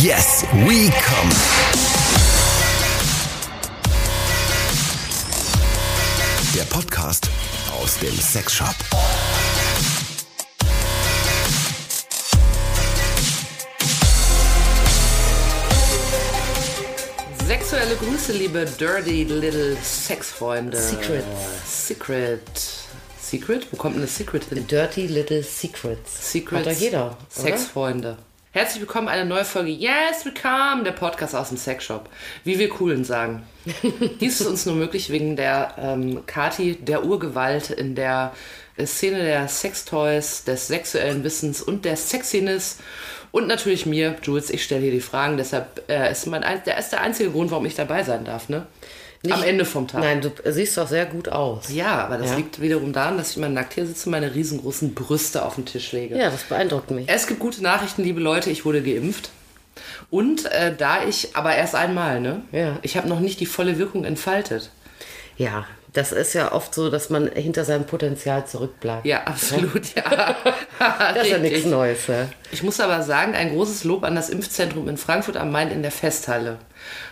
Yes, we come. Der Podcast aus dem Sexshop. Sexuelle Grüße, liebe dirty little Sexfreunde. Secrets. Secret. Secret? Wo kommt denn das Secret hin? Dirty Little Secrets. Secrets. Hat doch jeder. Oder? Herzlich willkommen, eine neue Folge Yes, Willkommen, der Podcast aus dem Sexshop. Wie wir Coolen sagen. Dies ist uns nur möglich wegen der ähm, Kati, der Urgewalt in der äh, Szene der Sextoys, des sexuellen Wissens und der Sexiness. Und natürlich mir, Jules, ich stelle hier die Fragen, deshalb äh, ist mein, ein- der ist der einzige Grund, warum ich dabei sein darf, ne? Am Nicht- Ende vom Tag. Nein, du siehst doch sehr gut aus. Ja, aber das Ja. liegt wiederum daran, dass ich immer nackt hier sitze und meine riesengroßen Brüste auf den Tisch lege. Ja, das beeindruckt mich. Es gibt gute Nachrichten, liebe Leute, ich wurde geimpft. Und äh, da ich, aber erst einmal, ne? Ja. Ich habe noch nicht die volle Wirkung entfaltet. Ja, das ist ja oft so, dass man hinter seinem Potenzial zurückbleibt. Ja, absolut, ja. Das ist ja nichts. Neues. Ja. Ich muss aber sagen, ein großes Lob an das Impfzentrum in Frankfurt am Main in der Festhalle,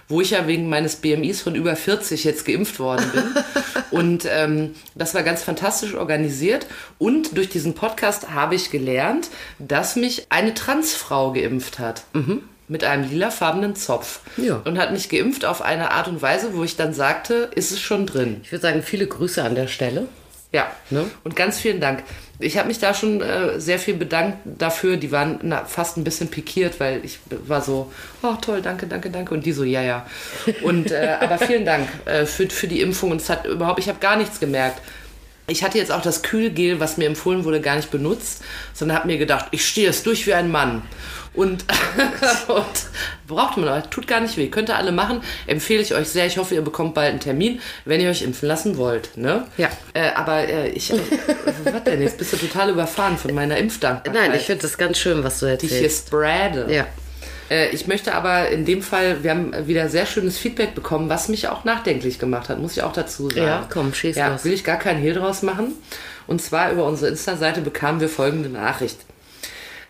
wo ich ja wegen meines BMIs von über 40 jetzt geimpft worden bin. und ähm, das war ganz fantastisch organisiert. Und durch diesen Podcast habe ich gelernt, dass mich eine Transfrau geimpft hat. Mit einem lilafarbenen Zopf. Ja. Und hat mich geimpft auf eine Art und Weise, wo ich dann sagte, ist es schon drin. Ich würde sagen, viele Grüße an der Stelle. Ja, Ne? und ganz vielen Dank. Ich habe mich da schon äh, sehr viel bedankt dafür. Die waren na, fast ein bisschen pikiert, weil ich war so, oh toll, danke, danke, danke. Und die so, ja, ja. Und äh, aber vielen Dank äh, für, für die Impfung. Und es hat überhaupt, ich habe gar nichts gemerkt. Ich hatte jetzt auch das Kühlgel, was mir empfohlen wurde, gar nicht benutzt, sondern habe mir gedacht, ich stehe es durch wie ein Mann. Und, und braucht man auch, tut gar nicht weh. Könnt ihr alle machen. Empfehle ich euch sehr. Ich hoffe, ihr bekommt bald einen Termin, wenn ihr euch impfen lassen wollt. Ne? Ja. Äh, aber äh, ich, was denn? Jetzt bist du total überfahren von meiner Impfdankbarkeit. Nein, ich finde das ganz schön, was du die ich hier erzählst. spreade. Ja. Äh, ich möchte aber in dem Fall, wir haben wieder sehr schönes Feedback bekommen, was mich auch nachdenklich gemacht hat, muss ich auch dazu sagen. Ja, komm, schieß ja, los. Will ich gar keinen Hehl draus machen. Und zwar über unsere Insta-Seite bekamen wir folgende Nachricht.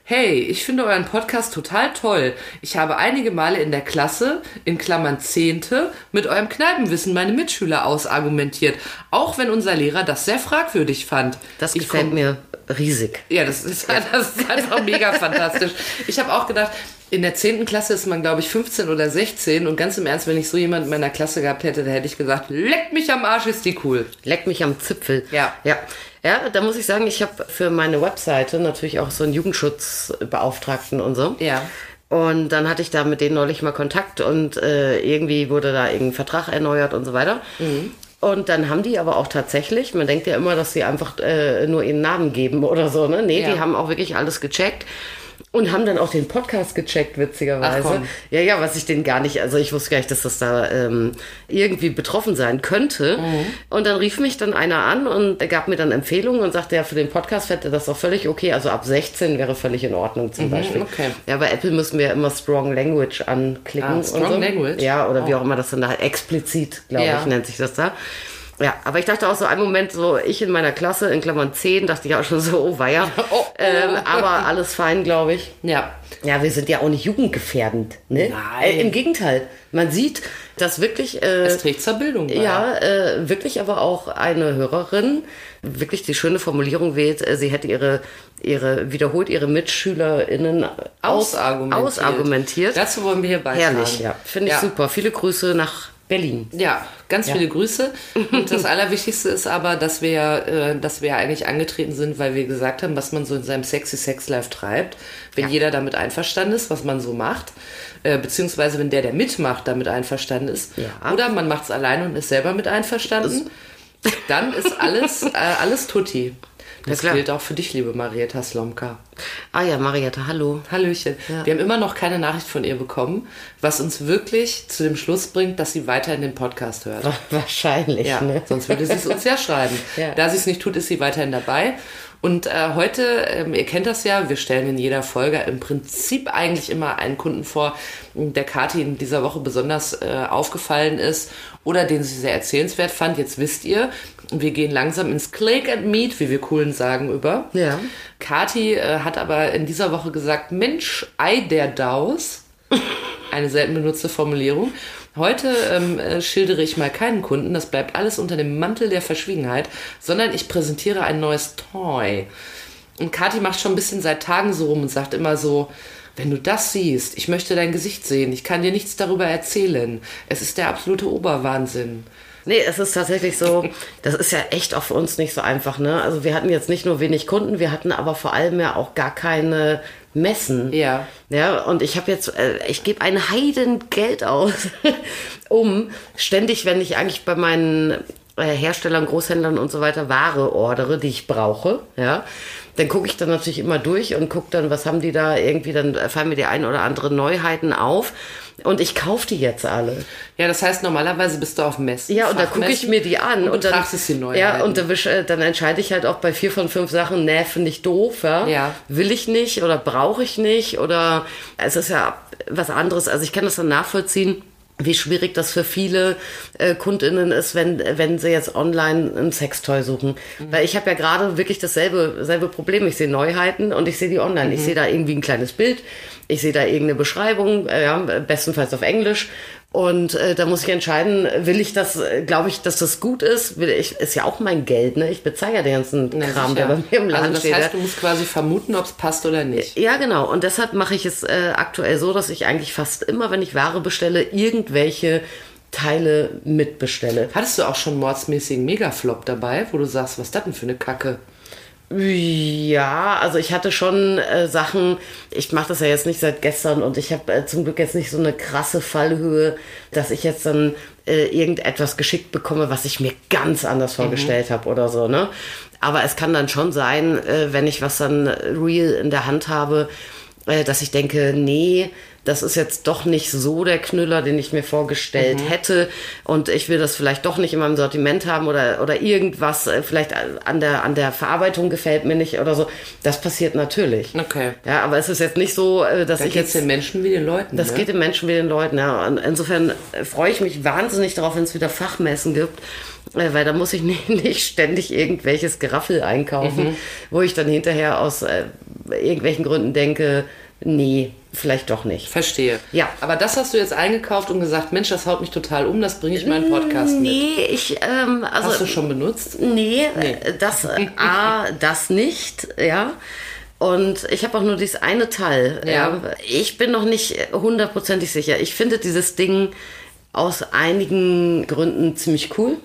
Hey, ich finde euren Podcast total toll. Ich habe einige Male in der Klasse, in Klammern Zehnte, mit eurem Kneipenwissen meine Mitschüler ausargumentiert. Auch wenn unser Lehrer das sehr fragwürdig fand. Das Ich gefällt mir riesig. ja, das ist, das ist einfach mega fantastisch. Ich habe auch gedacht, in der 10. Klasse ist man, glaube ich, 15 oder 16. Und ganz im Ernst, wenn ich so jemanden in meiner Klasse gehabt hätte, da hätte ich gesagt, leck mich am Arsch, ist die cool. Leck mich am Zipfel. Ja. Ja, ja da muss ich sagen, ich habe für meine Webseite natürlich auch so einen Jugendschutzbeauftragten und so. Ja. Und dann hatte ich da mit denen neulich mal Kontakt und äh, irgendwie wurde da irgendein Vertrag erneuert und so weiter. Und dann haben die aber auch tatsächlich, man denkt ja immer, dass sie einfach äh, nur ihren Namen geben oder so, ne? Nee, Ja. die haben auch wirklich alles gecheckt. Und haben dann auch den Podcast gecheckt, witzigerweise. Ja, ja, was ich den gar nicht, also ich wusste gar nicht, dass das da ähm, irgendwie betroffen sein könnte. Mhm. Und dann rief mich dann einer an und er gab mir dann Empfehlungen und sagte, ja, für den Podcast fände das auch völlig okay. Also ab 16 wäre völlig in Ordnung zum Beispiel. Mhm, okay. Ja, bei Apple müssen wir ja immer Strong Language anklicken. Ah, Strong so. Language? Ja, oder wie Oh. auch immer das dann da explizit, glaube Ja. ich, nennt sich das da. Ja, aber ich dachte auch so einen Moment, so ich in meiner Klasse, in Klammern 10, dachte ich auch schon so, oh weia. Oh, oh. Ähm, aber alles fein, glaube ich. Ja. Ja, wir sind ja auch nicht jugendgefährdend. Ne? Nein. Äh, Im Gegenteil. Man sieht, dass wirklich, äh, Es trägt zur Bildung bei. ja, äh, wirklich aber auch eine Hörerin wirklich die schöne Formulierung wählt, äh, sie hätte ihre, ihre wiederholt ihre MitschülerInnen aus, Ausargumentiert. ausargumentiert. Dazu wollen wir hier beitragen. Herrlich, ja. Finde ich Ja. super. Viele Grüße nach Berlin. Ja, ganz viele Grüße. Und das Allerwichtigste ist aber, dass wir, ja, äh, dass wir ja eigentlich angetreten sind, weil wir gesagt haben, was man so in seinem sexy Sex Life treibt. Wenn Ja. jeder damit einverstanden ist, was man so macht, äh, beziehungsweise wenn der, der mitmacht, damit einverstanden ist, Ja. oder man macht es alleine und ist selber mit einverstanden, dann ist alles, äh, alles tutti. Das klar. gilt auch für dich, liebe Marietta Slomka. Ah ja, Marietta, hallo. Hallöchen. Ja. Wir haben immer noch keine Nachricht von ihr bekommen, was uns wirklich zu dem Schluss bringt, dass sie weiterhin den Podcast hört. Wahrscheinlich, Ja, ne? sonst würde sie es uns ja schreiben. Ja. Da sie es nicht tut, ist sie weiterhin dabei. Und äh, heute, ähm, ihr kennt das ja, wir stellen in jeder Folge im Prinzip eigentlich immer einen Kunden vor, der Kathi in dieser Woche besonders äh, aufgefallen ist oder den sie sehr erzählenswert fand. Jetzt wisst ihr, wir gehen langsam ins Click and Meet, wie wir coolen sagen, über. Ja. Kathi äh, hat aber in dieser Woche gesagt, Mensch, Ei der Daus. Eine selten benutzte Formulierung. Heute ähm, äh, schildere ich mal keinen Kunden, das bleibt alles unter dem Mantel der Verschwiegenheit, sondern ich präsentiere ein neues Toy. Und Kathi macht schon ein bisschen seit Tagen so rum und sagt immer so, wenn du das siehst, ich möchte dein Gesicht sehen, ich kann dir nichts darüber erzählen. Es ist der absolute Oberwahnsinn. Nee, es ist tatsächlich so, das ist ja echt auch für uns nicht so einfach, ne? Also wir hatten jetzt nicht nur wenig Kunden, wir hatten aber vor allem ja auch gar keine Messen. Ja. Ja, und ich habe jetzt, äh, ich gebe ein Heidengeld aus, um ständig, wenn ich eigentlich bei meinen äh, Herstellern, Großhändlern und so weiter Ware ordere, die ich brauche, ja, dann gucke ich dann natürlich immer durch und gucke dann, was haben die da irgendwie, dann fallen mir die ein oder andere Neuheiten auf. Und ich kaufe die jetzt alle. Ja, das heißt, normalerweise bist du auf Messen. Ja, und da gucke ich mir die an. und, Und, dann, die Neuheiten. Ja, und äh, dann entscheide ich halt auch bei vier von fünf Sachen, nee, finde ich doof, ja? Ja. Will ich nicht oder brauche ich nicht oder es ist ja was anderes. Also ich kann das dann nachvollziehen, wie schwierig das für viele äh, KundInnen ist, wenn, wenn sie jetzt online ein Sextoy suchen. Mhm. Weil ich habe ja gerade wirklich dasselbe selbe Problem. Ich sehe Neuheiten und ich sehe die online. Mhm. Ich sehe da irgendwie ein kleines Bild, ich sehe da irgendeine Beschreibung, äh, ja, bestenfalls auf Englisch. Und äh, da muss ich entscheiden, will ich das, glaube ich, dass das gut ist? Will ich, ist ja auch mein Geld, ne? Ich bezahle ja den ganzen Na, Kram, sicher. der bei mir im Laden also das steht. heißt, du musst quasi vermuten, ob es passt oder nicht. Ja, genau. Und deshalb mache ich es äh, aktuell so, dass ich eigentlich fast immer, wenn ich Ware bestelle, irgendwelche Teile mitbestelle. Hattest du auch schon mordsmäßigen Megaflop dabei, wo du sagst, was ist das denn für eine Kacke? Ja, also ich hatte schon äh, Sachen, ich mache das ja jetzt nicht seit gestern und ich habe äh, zum Glück jetzt nicht so eine krasse Fallhöhe, dass ich jetzt dann äh, irgendetwas geschickt bekomme, was ich mir ganz anders vorgestellt habe oder so, ne? Aber es kann dann schon sein, äh, wenn ich was dann real in der Hand habe, äh, dass ich denke, nee, das ist jetzt doch nicht so der Knüller, den ich mir vorgestellt hätte. Und ich will das vielleicht doch nicht in meinem Sortiment haben oder, oder irgendwas, äh, vielleicht an der, an der Verarbeitung gefällt mir nicht oder so. Das passiert natürlich. Okay. Ja, aber es ist jetzt nicht so, äh, dass Da ich jetzt. den Menschen wie den Leuten. Das ne? geht den Menschen wie den Leuten, ja. Und insofern äh, freue ich mich wahnsinnig darauf, wenn es wieder Fachmessen gibt, weil da muss ich nicht, nicht ständig irgendwelches Geraffel einkaufen, wo ich dann hinterher aus äh, irgendwelchen Gründen denke, nee, vielleicht doch nicht. Verstehe. Ja. Aber das hast du jetzt eingekauft und gesagt, Mensch, das haut mich total um, das bringe ich in meinen Podcast mit. Nee, ich, ähm, also. Hast du schon benutzt? Nee, äh, das, äh, A, das nicht, ja. Und ich habe auch nur dieses eine Teil. Ja. Ja. Ich bin noch nicht hundertprozentig sicher. Ich finde dieses Ding aus einigen Gründen ziemlich cool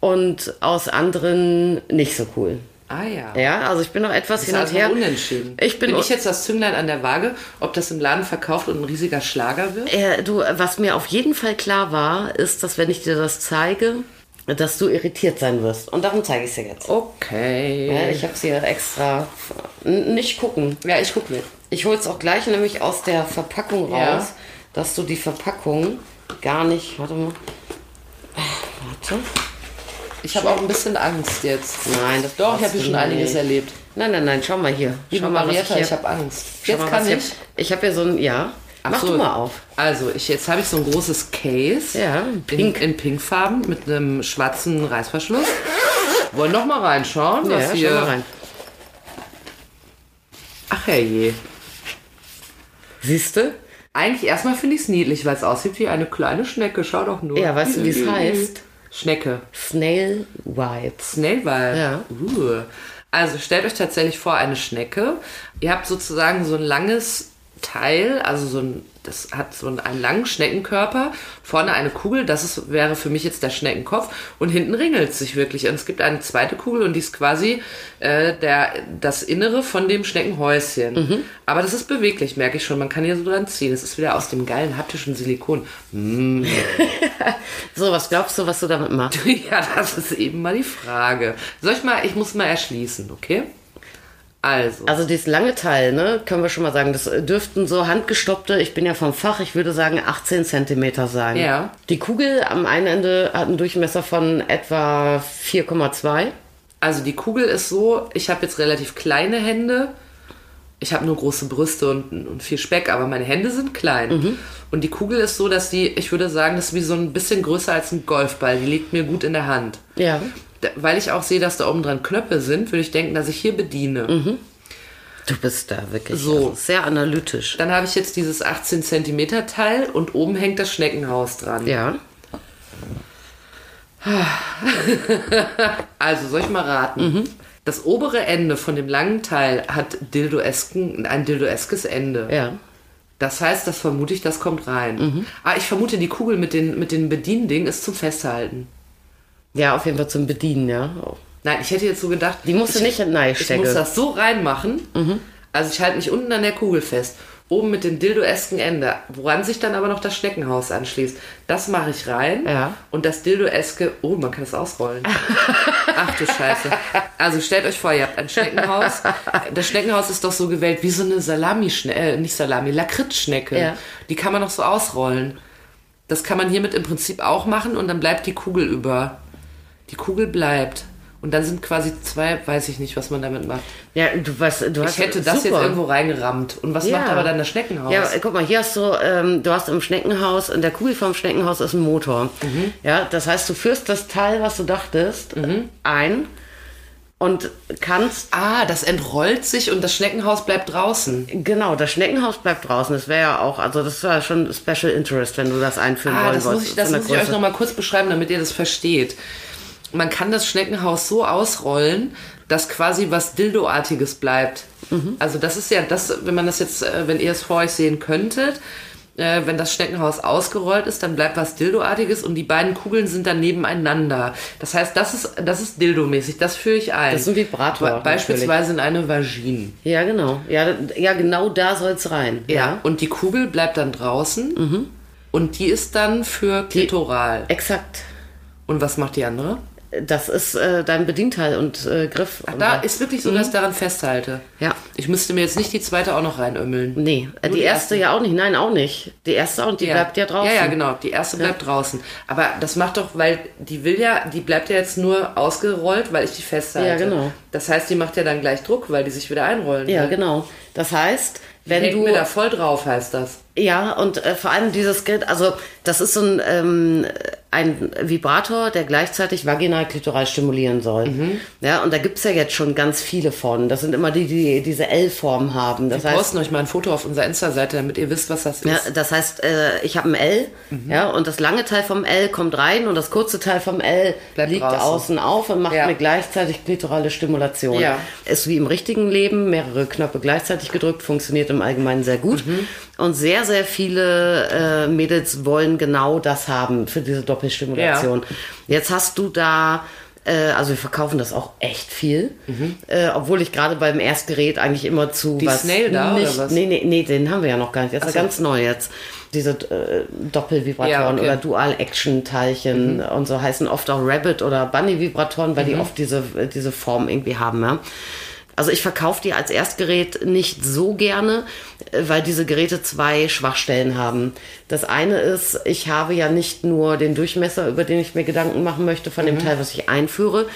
und aus anderen nicht so cool. Ah ja. Ja, also ich bin noch etwas Das hin und also her. unentschieden. Ich bin, bin ich jetzt das Zünglein an der Waage, ob das im Laden verkauft und ein riesiger Schlager wird? Äh, du, was mir auf jeden Fall klar war, ist, dass wenn ich dir das zeige, dass du irritiert sein wirst. Und darum zeige ich es dir jetzt. Okay. Ja, ich habe es hier extra. Nicht gucken. Ja, ich gucke mit. Ich hole es auch gleich nämlich aus der Verpackung Ja. raus, dass du die Verpackung gar nicht. Warte mal. Warte. Ich habe auch ein bisschen Angst jetzt. Nein, das Doch, ich habe schon einiges nicht. erlebt. Nein, nein, nein, schau mal hier. Liebe schau mal, was Marietta, ich, ich, habe Angst. schau Jetzt mal, kann was ich. ich. Habe hier so ein. Ja. Ach Mach so. du mal auf. Also, ich, jetzt habe ich so ein großes Case. Ja, In, pink. in pinkfarben mit einem schwarzen Reißverschluss. Wollen noch mal reinschauen, was Ja, hier. schau mal rein. Ach herrje. Siehst du? Eigentlich erstmal finde ich es niedlich, weil es aussieht wie eine kleine Schnecke. Schau doch nur. Ja, weißt du, wie es heißt? Schnecke. Snail Wipes. Snailwald. Ja. Uh. Also stellt euch tatsächlich vor eine Schnecke. Ihr habt sozusagen so ein langes Teil, also so ein, das hat so einen, langen Schneckenkörper, vorne eine Kugel, das ist, wäre für mich jetzt der Schneckenkopf und hinten ringelt es sich wirklich. Und es gibt eine zweite Kugel und die ist quasi äh, der, das Innere von dem Schneckenhäuschen. Mhm. Aber das ist beweglich, merke ich schon. Man kann hier so dran ziehen. Es ist wieder aus dem geilen haptischen Silikon. So, was glaubst du, was du damit machst? Ja, das ist eben mal die Frage. Soll ich mal, ich muss mal erschließen, okay? Also, Also dieses lange Teil, ne, können wir schon mal sagen, das dürften so handgestoppte, ich bin ja vom Fach, ich würde sagen 18 Zentimeter sein. Ja. Die Kugel am einen Ende hat einen Durchmesser von etwa 4,2. also die Kugel ist so, ich habe jetzt relativ kleine Hände. Ich habe nur große Brüste und, und viel Speck, aber meine Hände sind klein. Und die Kugel ist so, dass die, ich würde sagen, das ist wie so ein bisschen größer als ein Golfball. Die liegt mir gut in der Hand. Ja. Weil ich auch sehe, dass da oben dran Knöpfe sind, würde ich denken, dass ich hier bediene. Du bist da wirklich So. also sehr analytisch. Dann habe ich jetzt dieses 18 Zentimeter Teil und oben hängt das Schneckenhaus dran. Ja. Also soll ich mal raten? Mhm. Das obere Ende von dem langen Teil hat Dildoesken, ein Dildoeskes Ende. Ja. Das heißt, das vermute ich, das kommt rein. Ah, ich vermute, die Kugel mit den, mit den Bediendingen ist zum Festhalten. Ja, auf jeden Fall zum Bedienen, ja. Nein, ich hätte jetzt so gedacht. Die musst du ich, nicht in Nein Ich muss das so reinmachen. Also ich halte mich unten an der Kugel fest. Oben mit dem dildoesken Ende, woran sich dann aber noch das Schneckenhaus anschließt. Das mache ich rein. Ja. Und das dildoeske, oh, man kann es ausrollen. Ach du Scheiße. Also stellt euch vor, ihr habt ein Schneckenhaus. Das Schneckenhaus ist doch so gewählt wie so eine Salami, äh, nicht Salami, Lakritzschnecke. Ja. Die kann man noch so ausrollen. Das kann man hiermit im Prinzip auch machen und dann bleibt die Kugel über. Die Kugel bleibt. Und dann sind quasi zwei, weiß ich nicht, was man damit macht. Ja, du weißt, du hast Ich hätte das super. jetzt irgendwo reingerammt. Und was Ja. macht aber dann das Schneckenhaus? Ja, guck mal, hier hast du, ähm, du hast im Schneckenhaus, in der Kugel vom Schneckenhaus ist ein Motor. Mhm. Ja, das heißt, du führst das Teil, was du dachtest, ein und kannst, ah, das entrollt sich und das Schneckenhaus bleibt draußen. genau, das Schneckenhaus bleibt draußen. Das wäre ja auch, also das war schon Special Interest, wenn du das einführen Ah, wollen das muss wolltest. ich, das muss ich euch Größe. noch mal kurz beschreiben, damit ihr das versteht. Man kann das Schneckenhaus so ausrollen, dass quasi was Dildoartiges bleibt. Mhm. Also das ist ja das, wenn man das jetzt, äh, wenn ihr es vor euch sehen könntet, äh, wenn das Schneckenhaus ausgerollt ist, dann bleibt was Dildoartiges und die beiden Kugeln sind dann nebeneinander. Das heißt, das ist, das ist Dildomäßig, das führe ich ein. Das ist ein Vibrator, Be Beispielsweise in eine Vagine. Ja, genau. Ja, ja genau da soll's rein. Ja. Und die Kugel bleibt dann draußen und die ist dann für klitoral. Exakt. Und was macht die andere? Das ist äh, dein Bedienteil und äh, Griff. und Da ist wirklich so, dass ich daran festhalte. Ja. Ich müsste mir jetzt nicht die zweite auch noch reinömmeln. Nee, äh, die, die erste ja auch nicht. Nein, auch nicht. Die erste und die bleibt ja draußen. Ja, ja, genau. Die erste bleibt draußen. Aber das macht doch, weil die will ja, die bleibt ja jetzt nur ausgerollt, weil ich die festhalte. Ja, genau. Das heißt, die macht ja dann gleich Druck, weil die sich wieder einrollen. Ja, will. genau. Das heißt, wenn du mir da voll drauf, heißt das. Ja, und äh, vor allem dieses Gerät, also das ist so ein, ähm, ein Vibrator, der gleichzeitig vaginal klitoral stimulieren soll. Mhm. Ja, und da gibt's ja jetzt schon ganz viele von. Das sind immer die, die diese L-Form haben. Das Wir heißt, posten euch mal ein Foto auf unserer Insta-Seite, damit ihr wisst, was das ist. ja, das heißt, äh, ich habe ein L, Mhm. ja, und das lange Teil vom L kommt rein und das kurze Teil vom L Bleibt liegt draußen. außen auf und macht Ja. mir gleichzeitig klitorale Stimulation. Ja. Ist wie im richtigen Leben, mehrere Knöpfe gleichzeitig gedrückt, funktioniert im Allgemeinen sehr gut. Mhm. Und sehr, sehr viele äh, Mädels wollen genau das haben für diese Doppelstimulation. Jetzt hast du da äh, also wir verkaufen das auch echt viel, äh, obwohl ich gerade beim Erstgerät eigentlich immer zu Mhm. Die was Snail da, oder nicht, was? Nee, nee, nee, den haben wir ja noch gar nicht. Das ist ja ganz neu jetzt. Diese äh, Doppelvibratoren Ja, okay. Mhm. oder Dual-Action-Teilchen und so heißen oft auch Rabbit oder Bunny-Vibratoren, weil die oft diese, diese Form irgendwie haben. Ja? Also ich verkaufe die als Erstgerät nicht so gerne, äh, weil diese Geräte zwei Schwachstellen haben. Das eine ist, ich habe ja nicht nur den Durchmesser, über den ich mir Gedanken machen möchte von Mhm. dem Teil, was ich einführe,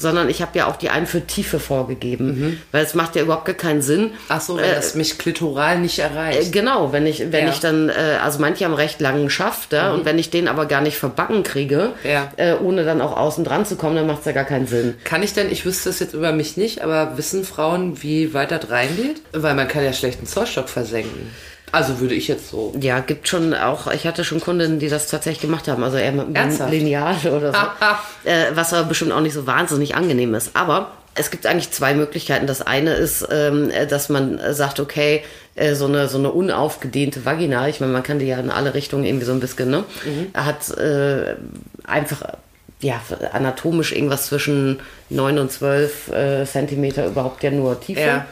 sondern ich habe ja auch die Einführtiefe vorgegeben. Weil es macht ja überhaupt gar keinen Sinn. Mhm. Ach so, wenn das mich klitoral nicht Äh, erreicht. Genau, wenn ich, wenn Ja. ich dann, äh, also manche haben recht langen Schaft, ja, und wenn ich den aber gar nicht verbacken kriege, Ja. äh, ohne dann auch außen dran zu kommen, dann macht es ja gar keinen Sinn. Kann ich denn, ich wüsste es jetzt über mich nicht, aber wissen Frauen, wie weit das reingeht? Weil man kann ja schlecht einen Zollstock versenken. Also würde ich jetzt so. Ja, gibt schon auch, ich hatte schon Kundinnen, die das tatsächlich gemacht haben, also eher mit einem? Lineal oder so, äh, was aber bestimmt auch nicht so wahnsinnig angenehm ist. Aber es gibt eigentlich zwei Möglichkeiten. Das eine ist, ähm, äh, dass man sagt, okay, äh, so eine so eine unaufgedehnte Vagina, ich meine, man kann die ja in alle Richtungen irgendwie so ein bisschen, ne, hat äh, einfach ja, anatomisch irgendwas zwischen 9 und 12 äh, Zentimeter überhaupt ja nur Tiefe. Ja.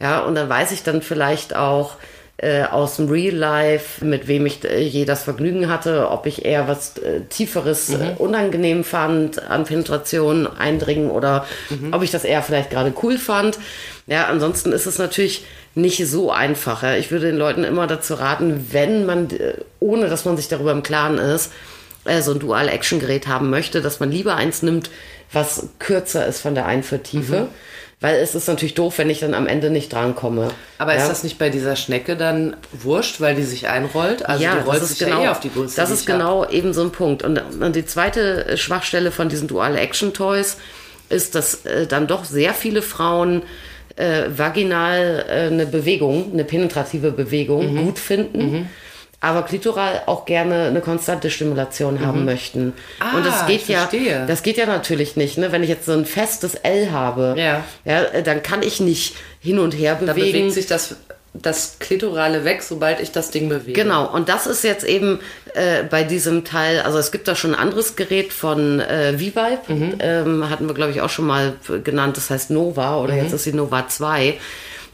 Ja, und dann weiß ich dann vielleicht auch äh, aus dem Real Life, mit wem ich äh, je das Vergnügen hatte, ob ich eher was äh, Tieferes Mhm. äh, unangenehm fand, an Penetration eindringen oder Mhm. ob ich das eher vielleicht gerade cool fand. Ja, ansonsten ist es natürlich nicht so einfach. Ja. Ich würde den Leuten immer dazu raten, wenn man, äh, ohne dass man sich darüber im Klaren ist, äh, so ein Dual-Action-Gerät haben möchte, dass man lieber eins nimmt, was kürzer ist von der Einführtiefe. Mhm. Weil es ist natürlich doof, wenn ich dann am Ende nicht drankomme. Aber ja? ist das nicht bei dieser Schnecke dann wurscht, weil die sich einrollt? Also ja, die rollt das ist sich genau, ja eh auf die Größe. Das ist ich hab. genau eben so ein Punkt. Und, und die zweite Schwachstelle von diesen Dual-Action-Toys ist, dass äh, dann doch sehr viele Frauen äh, vaginal äh, eine Bewegung, eine penetrative Bewegung Mhm. gut finden. Aber klitoral auch gerne eine konstante Stimulation haben möchten. Mhm. Ah, und das geht ich ja, verstehe. das geht ja natürlich nicht, ne? Wenn ich jetzt so ein festes L habe, Ja. ja, äh, dann kann ich nicht hin und her Da bewegen. bewegt sich das, das Klitorale weg, sobald ich das Ding bewege. Genau, und das ist jetzt eben äh, bei diesem Teil, also es gibt da schon ein anderes Gerät von äh, V-Vibe, Mhm. ähm, hatten wir glaube ich auch schon mal genannt, das heißt Nova oder Mhm. jetzt ist die Nova 2,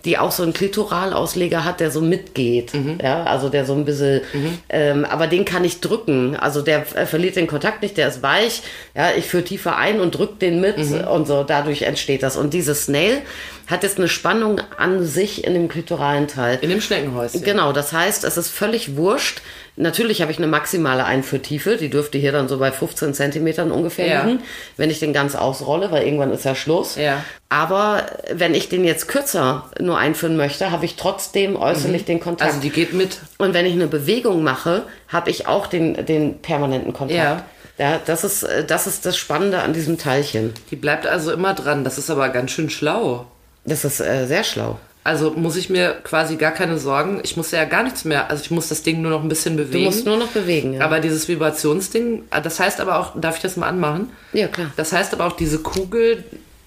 die auch so einen Klitoralausleger hat, der so mitgeht, Mhm. ja, also der so ein bisschen, ähm, aber den kann ich drücken, also der äh, verliert den Kontakt nicht, der ist weich, ja, ich führe tiefer ein und drück den mit Mhm. und so, dadurch entsteht das. Und dieses Snail hat jetzt eine Spannung an sich in dem klitoralen Teil. In dem Schneckenhäuschen. Genau, das heißt, es ist völlig wurscht. Natürlich habe ich eine maximale Einführtiefe, die dürfte hier dann so bei 15 Zentimetern ungefähr Ja. liegen, wenn ich den ganz ausrolle, weil irgendwann ist ja Schluss. Ja. Aber wenn ich den jetzt kürzer nur einführen möchte, habe ich trotzdem äußerlich den Kontakt. Also die geht mit. Und wenn ich eine Bewegung mache, habe ich auch den, den permanenten Kontakt. Ja. Ja, das ist, äh, das ist das Spannende an diesem Teilchen. Die bleibt also immer dran. Das ist aber ganz schön schlau. Das ist äh, sehr schlau. Also muss ich mir quasi gar keine Sorgen. Ich muss ja gar nichts mehr. Also ich muss das Ding nur noch ein bisschen Du bewegen. musst nur noch bewegen. Ja, aber dieses Vibrationsding, ah, das heißt aber auch, darf ich das mal anmachen? ja klar. Das heißt aber auch, diese Kugel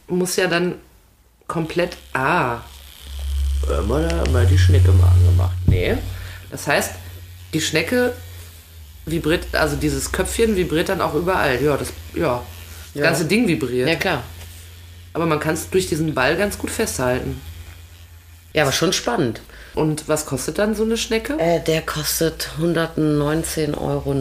muss ja dann komplett. Ah. Da mal die Schnecke mal angemacht. Nee. Das heißt, die Schnecke vibriert, also dieses Köpfchen vibriert dann auch überall. Ja, das, ja. Das Ja. ganze Ding vibriert. Ja, klar. Aber man kann es durch diesen Ball ganz gut festhalten. Ja, aber schon spannend. Und was kostet dann so eine Schnecke? Äh, der kostet 119,90 Euro.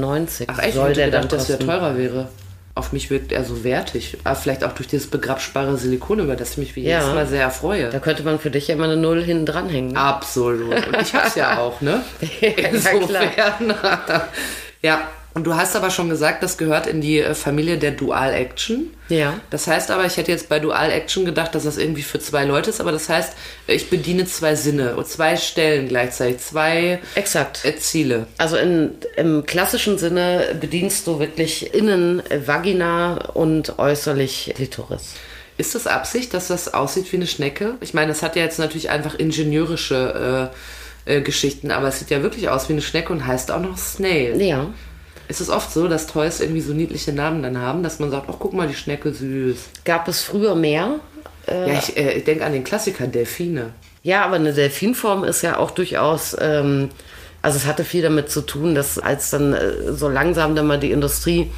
Ach echt, Soll ich der hätte dann gedacht, dass der teurer wäre. Auf mich wirkt er so wertig. Aber vielleicht auch durch dieses begrabsbare Silikon, über das ich mich wie Ja. jedes Mal sehr erfreue. Da könnte man für dich ja immer eine Null hinten dranhängen. Absolut. Und ich hab's ja auch, ne? Ja, Insofern. ja. Und du hast aber schon gesagt, das gehört in die äh, Familie der Dual Action. Ja. Das heißt aber, ich hätte jetzt bei Dual Action gedacht, dass das irgendwie für zwei Leute ist, aber das heißt, ich bediene zwei Sinne und zwei Stellen gleichzeitig, zwei Exakt. äh, Ziele. Also in, im klassischen Sinne bedienst du wirklich innen äh, Vagina und äußerlich Klitoris. Ist das Absicht, dass das aussieht wie eine Schnecke? Ich meine, das hat ja jetzt natürlich einfach ingenieurische äh, äh, Geschichten, aber es sieht ja wirklich aus wie eine Schnecke und heißt auch noch Snail. Ja. Ist es oft so, dass Toys irgendwie so niedliche Namen dann haben, dass man sagt, ach guck mal, die Schnecke süß. Gab es früher mehr? Ja, ich, äh, ich denke an den Klassiker Delfine. Ja, aber eine Delfinform ist ja auch durchaus, ähm, also es hatte viel damit zu tun, dass als dann äh, so langsam dann mal die Industrie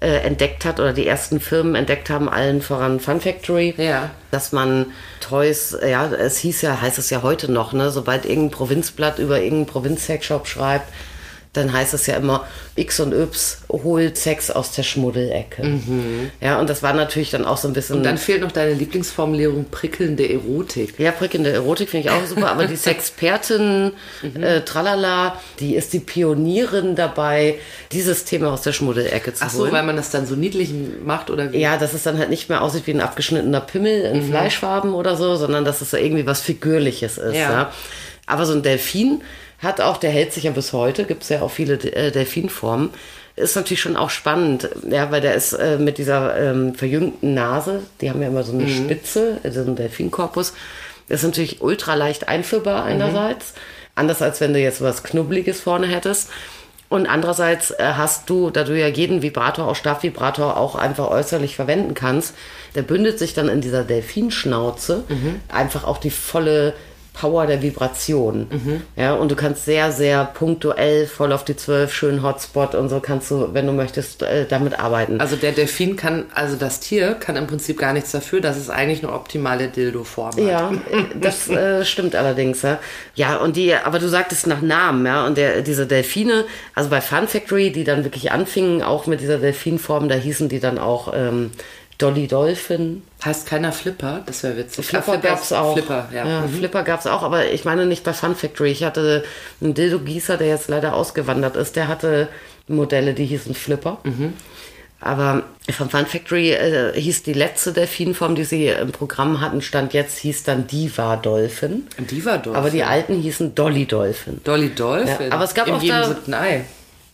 äh, entdeckt hat oder die ersten Firmen entdeckt haben, allen voran Fun Factory, Ja. dass man Toys, äh, ja, es hieß ja, heißt es ja heute noch, ne, sobald irgendein Provinzblatt über irgendeinen Provinz-Sexshop schreibt, dann heißt es ja immer, X und Y holt Sex aus der Schmuddelecke. Ja, und das war natürlich dann auch so ein bisschen. Und dann fehlt noch deine Lieblingsformulierung prickelnde Erotik. Ja, prickelnde Erotik finde ich auch super, aber die Sexpertin, äh, tralala, die ist die Pionierin dabei, dieses Thema aus der Schmuddelecke zu Ach so, holen. weil man das dann so niedlich macht oder wie? ja, dass es dann halt nicht mehr aussieht wie ein abgeschnittener Pimmel in Fleischfarben oder so, sondern dass es so irgendwie was Figürliches ist. Ja. Ja. Aber so ein Delfin hat auch, der hält sich ja bis heute, gibt es ja auch viele äh, Delfinformen. Ist natürlich schon auch spannend, ja, weil der ist äh, mit dieser ähm, verjüngten Nase, die haben ja immer so eine Spitze, also so einen Delfinkorpus, ist natürlich ultra leicht einführbar einerseits, anders als wenn du jetzt was Knubbeliges vorne hättest. Und andererseits äh, hast du, da du ja jeden Vibrator, auch Stabvibrator, auch einfach äußerlich verwenden kannst, der bündet sich dann in dieser Delfinschnauze einfach auch die volle Power der Vibration. Ja, und du kannst sehr, sehr punktuell voll auf die 12 schönen Hotspot und so kannst du, wenn du möchtest, äh, damit arbeiten. Also der Delfin kann, also das Tier kann im Prinzip gar nichts dafür, dass es eigentlich eine optimale Dildo-Form hat. Ja, das äh, stimmt allerdings. Ja. ja, und die, aber du sagtest nach Namen, ja, und der, diese Delfine, also bei Fun Factory, die dann wirklich anfingen, auch mit dieser Delfinform, da hießen die dann auch ähm, Dolly Dolphin. Heißt keiner Flipper? Das wäre witzig. Flipper Ah, gab's auch. Flipper, ja. Mhm. Flipper gab's auch, aber ich meine nicht bei Fun Factory. Ich hatte einen Dildo-Gießer, der jetzt leider ausgewandert ist, der hatte Modelle, die hießen Flipper. Mhm. Aber von Fun Factory äh, hieß die letzte Delfinform, die sie im Programm hatten, stand jetzt, hieß dann Diva Dolphin. Diva Dolphin. Aber die alten hießen Dolly Dolphin. Dolly Dolphin. Ja, aber es gab Im auch jedem da- siebten Ei.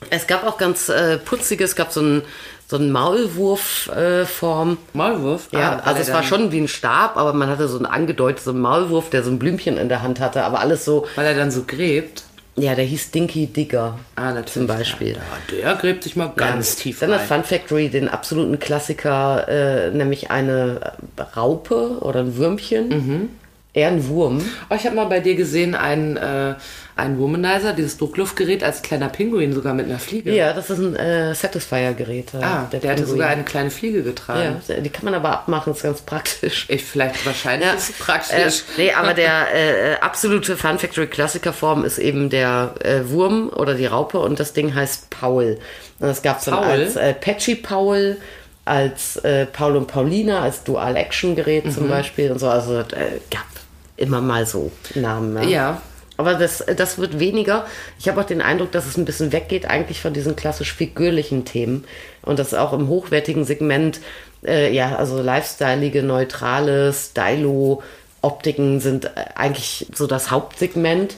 Es gab auch ganz äh, putzige, es gab so ein, so eine Maulwurfform. Maulwurf? Ja, Ah, also es war schon wie ein Stab, aber man hatte so einen angedeuteten Maulwurf, der so ein Blümchen in der Hand hatte, aber alles so, Weil er dann so gräbt. ja, der hieß Dinky Digger. Ah, natürlich. Zum Beispiel. Ja, der gräbt sich mal ganz Ja. tief Dann hat Fun Factory den absoluten Klassiker, äh, nämlich eine Raupe oder ein Würmchen. Mhm. Eher ein Wurm. Oh, ich habe mal bei dir gesehen, einen, äh, einen Womanizer, dieses Druckluftgerät als kleiner Pinguin, sogar mit einer Fliege. Ja, das ist ein äh, Satisfier-Gerät. äh, Ah, der, hatte Pinguin. sogar eine kleine Fliege getragen. Ja, die kann man aber abmachen, ist ganz praktisch. Ich, vielleicht, wahrscheinlich Ja. ist es praktisch. Äh, nee, aber der äh, absolute Fun Factory Klassikerform ist eben der äh, Wurm oder die Raupe und das Ding heißt Paul. Und das gab es dann als äh, Patchy Paul, als äh, Paul und Paulina, als Dual-Action-Gerät Mhm. zum Beispiel und so. Also äh, gab immer mal so Namen. Ja. Ja. Aber das, das wird weniger. Ich habe auch den Eindruck, dass es ein bisschen weggeht eigentlich von diesen klassisch figürlichen Themen. Und das auch im hochwertigen Segment, äh, ja, also lifestyleige, neutrale, stylo, Optiken sind äh, eigentlich so das Hauptsegment.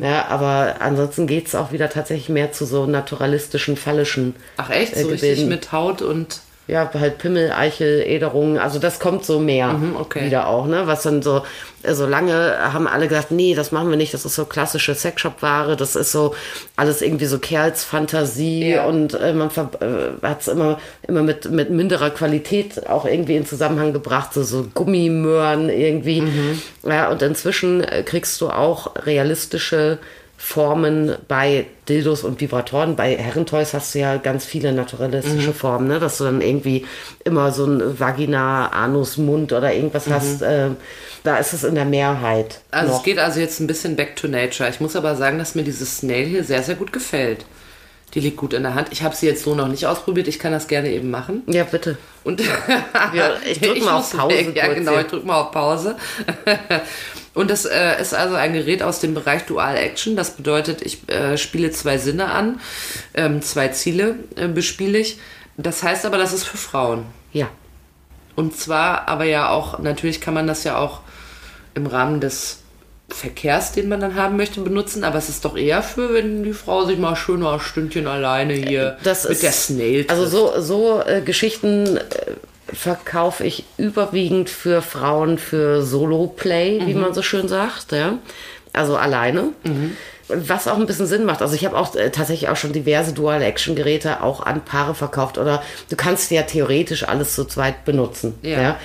Ja, aber ansonsten geht es auch wieder tatsächlich mehr zu so naturalistischen, phallischen Ach echt? äh, So richtig mit Haut und. Ja, halt Pimmel, Eichel, Äderungen, also das kommt so mehr Mhm, okay. wieder auch, ne? Was dann so, äh, so lange haben alle gesagt, nee, das machen wir nicht, das ist so klassische Sexshop-Ware, das ist so alles irgendwie so Kerlsfantasie Ja. und äh, man äh, hat es immer, immer mit, mit minderer Qualität auch irgendwie in Zusammenhang gebracht, so, so Gummimöhren irgendwie. Mhm. Ja, und inzwischen äh, kriegst du auch realistische Formen bei Dildos und Vibratoren. Bei Herrentoys hast du ja ganz viele naturalistische Formen, ne? dass du dann irgendwie immer so ein Vagina, Anus, Mund oder irgendwas hast. Äh, da ist es in der Mehrheit. Also noch. es geht also jetzt ein bisschen back to nature. Ich muss aber sagen, dass mir dieses Snail hier sehr, sehr gut gefällt. Die liegt gut in der Hand. Ich habe sie jetzt so noch nicht ausprobiert. Ich kann das gerne eben machen. ja, bitte. Und Ja, ich drück mal auf Pause. Ja, genau, ich drücke mal auf Pause. Und das äh, ist also ein Gerät aus dem Bereich Dual Action. Das bedeutet, ich äh, spiele zwei Sinne an, ähm, zwei Ziele äh, bespiele ich. Das heißt aber, das ist für Frauen. Ja. Und zwar aber ja auch, natürlich kann man das ja auch im Rahmen des Verkehrs, den man dann haben möchte, benutzen, aber es ist doch eher für, wenn die Frau sich mal schön ein Stündchen alleine hier Das mit ist, der Snail Also trifft. so, so äh, Geschichten äh, verkaufe ich überwiegend für Frauen für Solo-Play, wie man so schön sagt. Ja? Also alleine. Was auch ein bisschen Sinn macht. Also ich habe auch äh, tatsächlich auch schon diverse Dual-Action-Geräte auch an Paare verkauft. Oder du kannst ja theoretisch alles zu zweit benutzen. Ja. ja?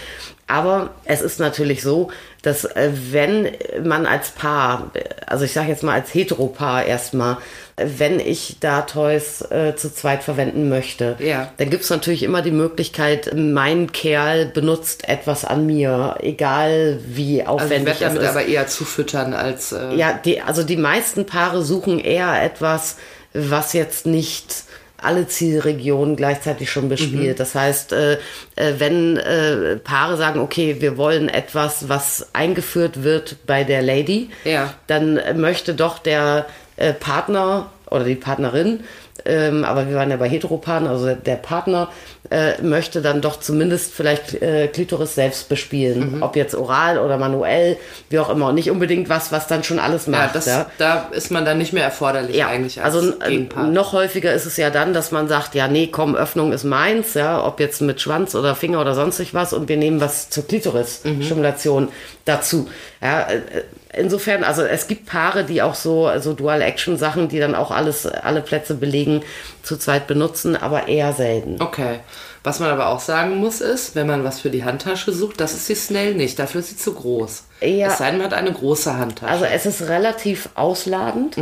Aber es ist natürlich so, dass äh, wenn man als Paar, also ich sage jetzt mal als Heteropaar erstmal, wenn ich da Toys äh, zu zweit verwenden möchte, Ja. dann gibt es natürlich immer die Möglichkeit, mein Kerl benutzt etwas an mir, egal wie also ich aufwendig werde damit es ist. aber eher zufüttern als... Äh, Ja, die, also die meisten Paare suchen eher etwas, was jetzt nicht alle Zielregionen gleichzeitig schon bespielt. Das heißt, äh, äh, wenn äh, Paare sagen, okay, wir wollen etwas, was eingeführt wird bei der Lady, Ja. dann möchte doch der äh, Partner oder die Partnerin, ähm, aber wir waren ja bei Heteropaaren, also der Partner äh, möchte dann doch zumindest vielleicht äh, Klitoris selbst bespielen, Mhm. ob jetzt oral oder manuell, wie auch immer, und nicht unbedingt was, was dann schon alles ja, macht. das, ja. da ist man dann nicht mehr erforderlich Ja, eigentlich als also äh, Gegenpart. noch häufiger ist es ja dann, dass man sagt, ja, nee, komm, Öffnung ist meins, ja, ob jetzt mit Schwanz oder Finger oder sonstig was und wir nehmen was zur Klitoris-Stimulation dazu. Ja, äh, insofern, also es gibt Paare, die auch so, so Dual-Action-Sachen, die dann auch alles, alle Plätze belegen, zu zweit benutzen, aber eher selten. Okay. Was man aber auch sagen muss, ist, wenn man was für die Handtasche sucht, das ist die Snail nicht. Dafür ist sie zu groß. Ja. Es sei denn, man hat eine große Handtasche. Also es ist relativ ausladend.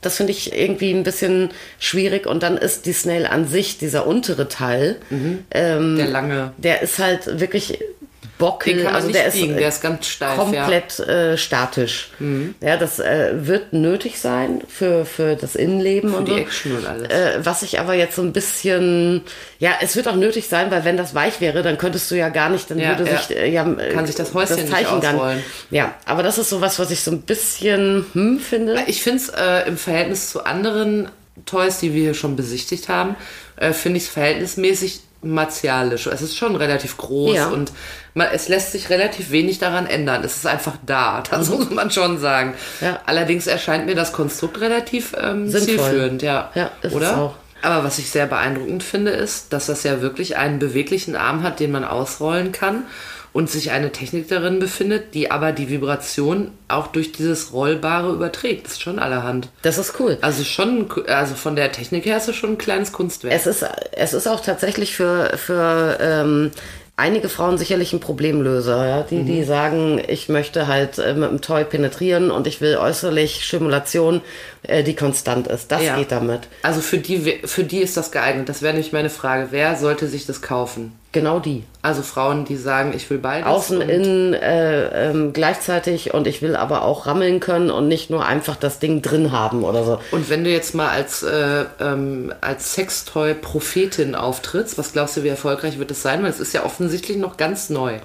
Das finde ich irgendwie ein bisschen schwierig. Und dann ist die Snail an sich, dieser untere Teil, ähm, der lange. der ist halt wirklich Bockel. Also nicht der biegen, ist der ist ganz steif, komplett äh, statisch. Ja, das äh, wird nötig sein für, für das Innenleben und die so. Action und alles. Äh, was ich aber jetzt so ein bisschen, ja, es wird auch nötig sein, weil wenn das weich wäre, dann könntest du ja gar nicht, dann Ja, würde ja. sich, äh, ja, äh, Kann sich das Häuschen nicht Zeichen gar ausrollen. Ja, aber das ist sowas, was ich so ein bisschen hm finde. Ich finde es äh, im Verhältnis zu anderen Toys, die wir hier schon besichtigt haben, äh, finde ich es verhältnismäßig martialisch. Es ist schon relativ groß Ja. und man, es lässt sich relativ wenig daran ändern. Es ist einfach da, das muss man schon sagen. Ja. Allerdings erscheint mir das Konstrukt relativ ähm, zielführend, ja. Ja, ist Oder? Aber was ich sehr beeindruckend finde, ist, dass das ja wirklich einen beweglichen Arm hat, den man ausrollen kann und sich eine Technik darin befindet, die aber die Vibration auch durch dieses Rollbare überträgt. Das ist schon allerhand. Das ist cool. Also schon, also von der Technik her ist es schon ein kleines Kunstwerk. Es ist, es ist auch tatsächlich für, für ähm, einige Frauen sicherlich ein Problemlöser, ja? die, die sagen, ich möchte halt äh, mit dem Toy penetrieren und ich will äußerlich Stimulation, äh, die konstant ist. Das Ja. geht damit. Also für die, für die ist das geeignet. Das wäre nämlich meine Frage. Wer sollte sich das kaufen? Genau die. Also Frauen, die sagen, ich will beides. Außen, innen äh, ähm, gleichzeitig und ich will aber auch rammeln können und nicht nur einfach das Ding drin haben oder so. Und wenn du jetzt mal als, äh, ähm, als Sextoy-Prophetin auftrittst, was glaubst du, wie erfolgreich wird es sein? Weil es ist ja offensichtlich noch ganz neu.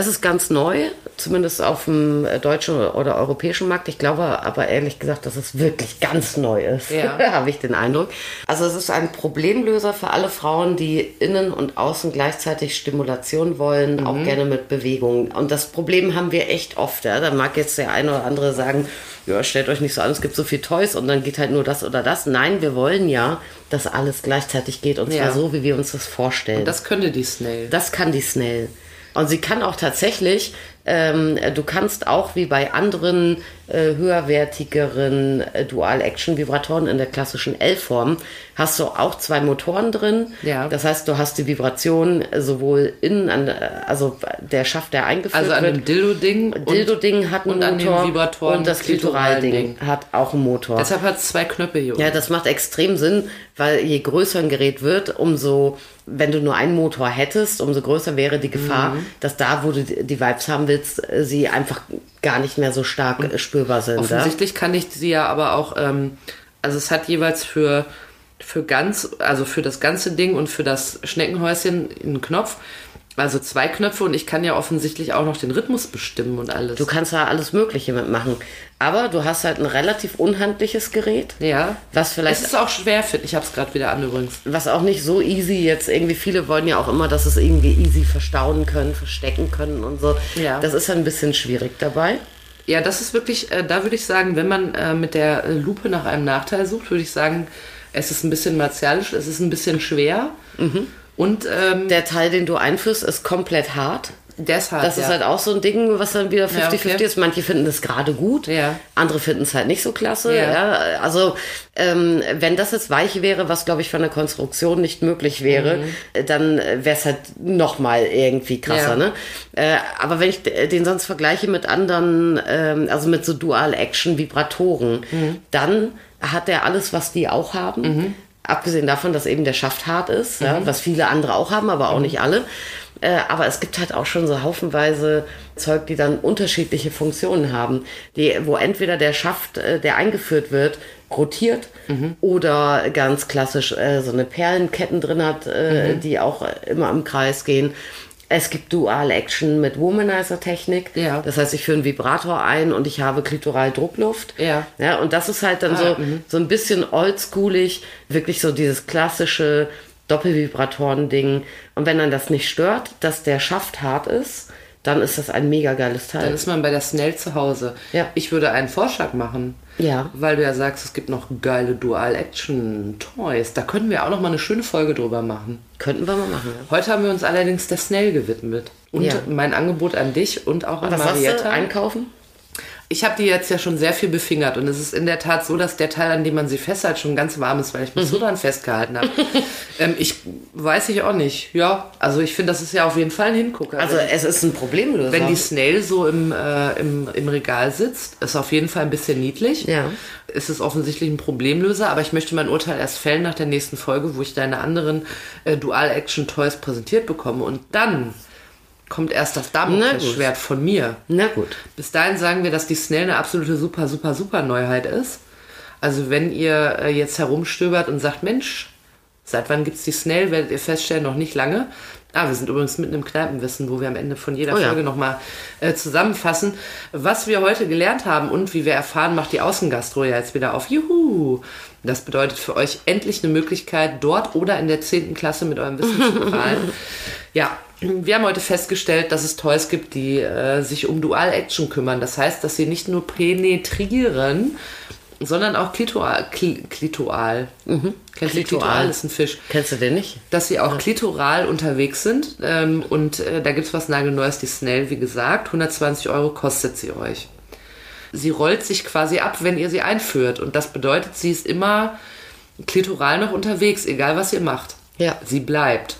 Es ist ganz neu, zumindest auf dem deutschen oder europäischen Markt. Ich glaube aber ehrlich gesagt, dass es wirklich ganz neu ist. Ja. Habe ich den Eindruck. Also es ist ein Problemlöser für alle Frauen, die innen und außen gleichzeitig Stimulation wollen, auch gerne mit Bewegung. Und das Problem haben wir echt oft. Ja? Da mag jetzt der eine oder andere sagen, ja, stellt euch nicht so an, es gibt so viel Toys und dann geht halt nur das oder das. Nein, wir wollen ja, dass alles gleichzeitig geht und zwar Ja. so, wie wir uns das vorstellen. Das könnte die Snail. Das kann die Snell. Und sie kann auch tatsächlich, ähm, du kannst auch wie bei anderen höherwertigeren äh, Dual-Action-Vibratoren in der klassischen L-Form, hast du auch zwei Motoren drin. Ja. Das heißt, du hast die Vibration sowohl innen, an, äh, also der Schaft, der eingeführt also an wird. dem Dildo-Ding. Dildo-Ding hat einen Motor Vibratoren und das Klitoralding hat auch einen Motor. Deshalb hat es zwei Knöpfe hier. Ja, das macht extrem Sinn, weil je größer ein Gerät wird, umso, wenn du nur einen Motor hättest, umso größer wäre die Gefahr, Mhm. dass da, wo du die die Vibes haben willst, äh, sie einfach gar nicht mehr so stark äh, spürbar sind. Ja? Offensichtlich kann ich sie ja aber auch, ähm, also es hat jeweils für, für ganz, also für das ganze Ding und für das Schneckenhäuschen einen Knopf. Also zwei Knöpfe und ich kann ja offensichtlich auch noch den Rhythmus bestimmen und alles. Du kannst da alles Mögliche mitmachen. Aber du hast halt ein relativ unhandliches Gerät, ja. was vielleicht Es ist auch schwer, finde ich. Ich habe es gerade wieder an übrigens. was auch nicht so easy jetzt irgendwie, viele wollen ja auch immer, dass es irgendwie easy verstauen können, verstecken können und so. Ja. Das ist ein bisschen schwierig dabei. Ja, das ist wirklich, äh, da würde ich sagen, wenn man äh, mit der äh, Lupe nach einem Nachteil sucht, würde ich sagen, es ist ein bisschen martialisch, es ist ein bisschen schwer. Mhm. Und ähm, Der Teil, den du einführst, ist komplett hart. deshalb. Das ja. ist halt auch so ein Ding, was dann wieder 50-50 Ja, okay. ist. Manche finden das gerade gut, Ja. andere finden es halt nicht so klasse. Ja. Ja. Also ähm, wenn das jetzt weich wäre, was glaube ich von der Konstruktion nicht möglich wäre, äh, dann wäre es halt noch mal irgendwie krasser. Mhm. Ja. Ne? Äh, aber wenn ich den sonst vergleiche mit anderen, ähm, also mit so Dual-Action-Vibratoren, Mhm. dann hat er alles, was die auch haben. Abgesehen davon, dass eben der Schaft hart ist, Mhm. ja, was viele andere auch haben, aber auch nicht alle. Äh, aber es gibt halt auch schon so haufenweise Zeug, die dann unterschiedliche Funktionen haben, die, wo entweder der Schaft, äh, der eingeführt wird, rotiert Mhm. oder ganz klassisch äh, so eine Perlenketten drin hat, äh, Mhm. die auch immer im Kreis gehen. Es gibt Dual Action mit Womanizer-Technik. Ja. Das heißt, ich führe einen Vibrator ein und ich habe klitoral Druckluft. Ja. Ja, und das ist halt dann so, so ein bisschen oldschoolig, wirklich so dieses klassische Doppelvibratoren-Ding. Und wenn dann das nicht stört, dass der Schaft hart ist, dann ist das ein mega geiles Dann Teil. ist man bei der Snell zu Hause. Ja. Ich würde einen Vorschlag machen. Ja. Weil du ja sagst, es gibt noch geile Dual-Action-Toys. Da könnten wir auch noch mal eine schöne Folge drüber machen. Könnten wir mal machen. Ja. Heute haben wir uns allerdings der Snell gewidmet. Und Ja. mein Angebot an dich und auch an Was sagst du? Marietta. Einkaufen? Ich habe die jetzt ja schon sehr viel befingert und es ist in der Tat so, dass der Teil, an dem man sie festhält, schon ganz warm ist, weil ich mich Mhm. so dran festgehalten habe. ähm, ich weiß ich auch nicht. Ja, also ich finde, das ist ja auf jeden Fall ein Hingucker. Also wenn, es ist ein Problemlöser. wenn die Snail so im, äh, im, im Regal sitzt, ist auf jeden Fall ein bisschen niedlich. Ja. Ist es offensichtlich ein Problemlöser, aber ich möchte mein Urteil erst fällen nach der nächsten Folge, wo ich deine anderen äh, Dual-Action-Toys präsentiert bekomme. Und dann kommt erst das. Damoklesschwert von mir. Na gut. Bis dahin sagen wir, dass die Snell eine absolute super, super, super Neuheit ist. Also wenn ihr äh, jetzt herumstöbert und sagt, Mensch, seit wann gibt's die Snell, werdet ihr feststellen, noch nicht lange. Ah, wir sind übrigens mitten im Kneipenwissen, wo wir am Ende von jeder Oh ja. Folge nochmal äh, zusammenfassen. Was wir heute gelernt haben und wie wir erfahren, macht die Außengastro ja jetzt wieder auf. Juhu! Das bedeutet für euch endlich eine Möglichkeit, dort oder in der 10. Klasse mit eurem Wissen zu prahlen. Ja, wir haben heute festgestellt, dass es Toys gibt, die äh, sich um Dual-Action kümmern. Das heißt, dass sie nicht nur penetrieren, sondern auch Klitoral. Kli, Klitoral. Kennst du Klitoral. Klitoral? Ist ein Fisch. Kennst du den nicht? Dass sie auch klitoral unterwegs sind. Ähm, und äh, da gibt es was nagelneues, die Snell, wie gesagt. 120 Euro kostet sie euch. Sie rollt sich quasi ab, wenn ihr sie einführt. Und das bedeutet, sie ist immer klitoral noch unterwegs, egal was ihr macht. Ja. Sie bleibt.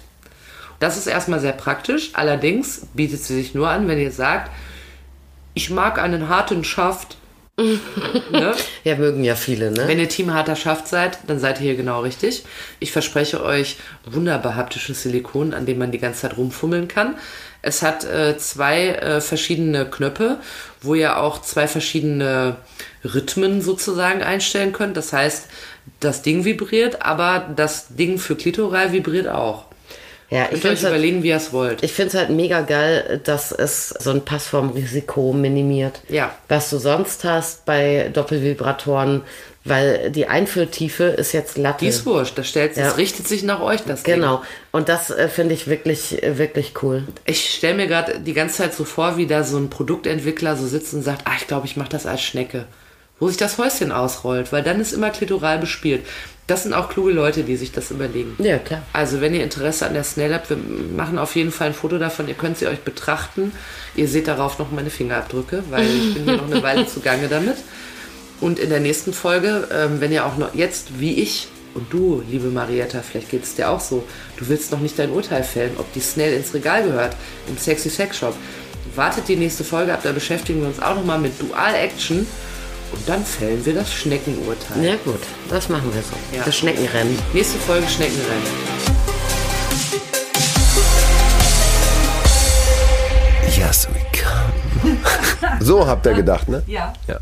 Das ist erstmal sehr praktisch. Allerdings bietet sie sich nur an, wenn ihr sagt, ich mag einen harten Schaft. ne? Ja, mögen ja viele, ne? Wenn ihr Team harter Schaft seid, dann seid ihr hier genau richtig. Ich verspreche euch wunderbar haptisches Silikon, an dem man die ganze Zeit rumfummeln kann. Es hat äh, zwei äh, verschiedene Knöpfe, wo ihr auch zwei verschiedene Rhythmen sozusagen einstellen könnt. Das heißt, das Ding vibriert, aber das Ding für Klitoral vibriert auch. ja, ich finde euch es halt, überlegen, wie ihr es wollt. ich find's halt mega geil, dass es so ein Passformrisiko minimiert. Ja. Was du sonst hast bei Doppelvibratoren, weil die Einfülltiefe ist jetzt Latte. Die ist wurscht, das, stellt, Ja. das richtet sich nach euch, das Ding. Genau. Und das äh, finde ich wirklich, äh, wirklich cool. Ich stelle mir gerade die ganze Zeit so vor, wie da so ein Produktentwickler so sitzt und sagt, ah, ich glaube, ich mache das als Schnecke. Wo sich das Häuschen ausrollt, weil dann ist immer klitoral bespielt. Das sind auch kluge Leute, die sich das überlegen. Ja, klar. Also wenn ihr Interesse an der Snail habt, wir machen auf jeden Fall ein Foto davon. Ihr könnt sie euch betrachten. Ihr seht darauf noch meine Fingerabdrücke, weil ich bin hier noch eine Weile zugange damit. Und in der nächsten Folge, ähm, wenn ihr auch noch jetzt, wie ich und du, liebe Marietta, vielleicht geht es dir auch so, du willst noch nicht dein Urteil fällen, ob die Snail ins Regal gehört, im Sexy Sex Shop. Wartet die nächste Folge ab, da beschäftigen wir uns auch nochmal mit Dual Action und dann fällen wir das Schneckenurteil. Ja, gut. Das machen wir so. Ja. Das Schneckenrennen. Nächste Folge Schneckenrennen. Yes, we come. So habt ihr gedacht, ne? Ja. Ja.